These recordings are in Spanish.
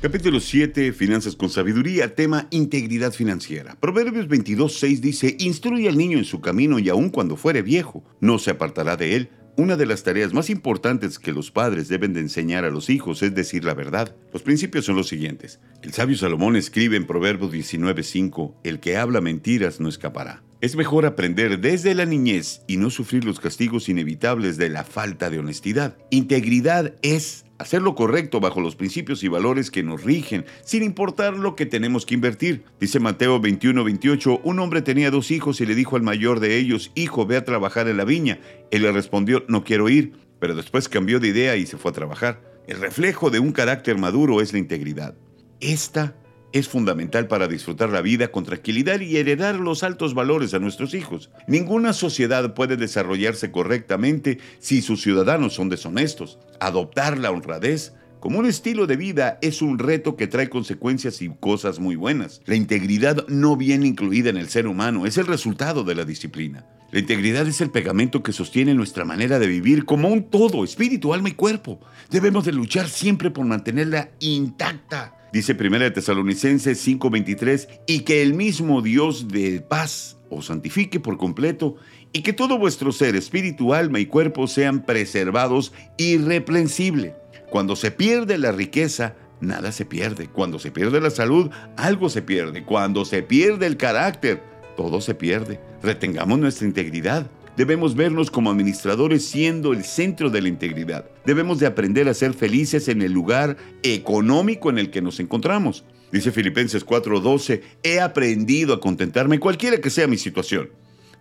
Capítulo 7, Finanzas con Sabiduría, tema Integridad Financiera. Proverbios 22, 6 dice, Instruye al niño en su camino y aun cuando fuere viejo, no se apartará de él. Una de las tareas más importantes que los padres deben de enseñar a los hijos es decir la verdad. Los principios son los siguientes. El sabio Salomón escribe en Proverbios 19:5, El que habla mentiras no escapará. Es mejor aprender desde la niñez y no sufrir los castigos inevitables de la falta de honestidad. Integridad es hacer lo correcto bajo los principios y valores que nos rigen, sin importar lo que tenemos que invertir. Dice Mateo 21, 28, un hombre tenía dos hijos y le dijo al mayor de ellos, hijo, ve a trabajar en la viña. Él le respondió, no quiero ir, pero después cambió de idea y se fue a trabajar. El reflejo de un carácter maduro es la integridad. Esta es fundamental para disfrutar la vida con tranquilidad y heredar los altos valores a nuestros hijos. Ninguna sociedad puede desarrollarse correctamente si sus ciudadanos son deshonestos. Adoptar la honradez como un estilo de vida es un reto que trae consecuencias y cosas muy buenas. La integridad no viene incluida en el ser humano, es el resultado de la disciplina. La integridad es el pegamento que sostiene nuestra manera de vivir como un todo, espíritu, alma y cuerpo. Debemos de luchar siempre por mantenerla intacta. Dice 1 Tesalonicenses 5:23, y que el mismo Dios de paz os santifique por completo, y que todo vuestro ser, espíritu, alma y cuerpo sean preservados irreprensible. Cuando se pierde la riqueza, nada se pierde. Cuando se pierde la salud, algo se pierde. Cuando se pierde el carácter, todo se pierde. Retengamos nuestra integridad. Debemos vernos como administradores siendo el centro de la integridad. Debemos de aprender a ser felices en el lugar económico en el que nos encontramos. Dice Filipenses 4:12, he aprendido a contentarme cualquiera que sea mi situación.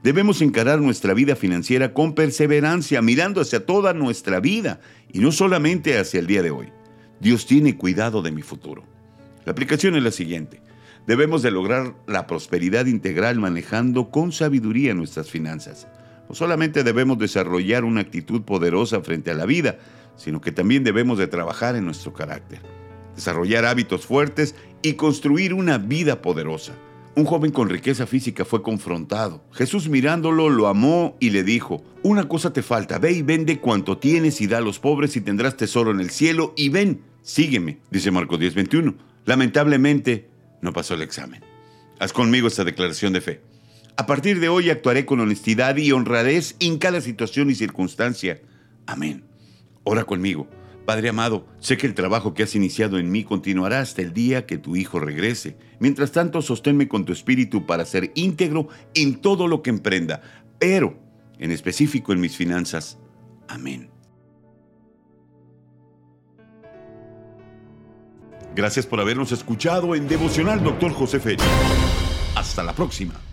Debemos encarar nuestra vida financiera con perseverancia, mirando hacia toda nuestra vida y no solamente hacia el día de hoy. Dios tiene cuidado de mi futuro. La aplicación es la siguiente. Debemos de lograr la prosperidad integral manejando con sabiduría nuestras finanzas. No solamente debemos desarrollar una actitud poderosa frente a la vida, sino que también debemos de trabajar en nuestro carácter, desarrollar hábitos fuertes y construir una vida poderosa. Un joven con riqueza física fue confrontado. Jesús mirándolo lo amó y le dijo, una cosa te falta, ve y vende cuanto tienes y da a los pobres y tendrás tesoro en el cielo y ven, sígueme, dice Marcos 10:21. Lamentablemente, no pasó el examen. Haz conmigo esta declaración de fe. A partir de hoy actuaré con honestidad y honradez en cada situación y circunstancia. Amén. Ora conmigo. Padre amado, sé que el trabajo que has iniciado en mí continuará hasta el día que tu Hijo regrese. Mientras tanto, sosténme con tu espíritu para ser íntegro en todo lo que emprenda, pero en específico en mis finanzas. Amén. Gracias por habernos escuchado en Devocional Dr. José Félix. Hasta la próxima.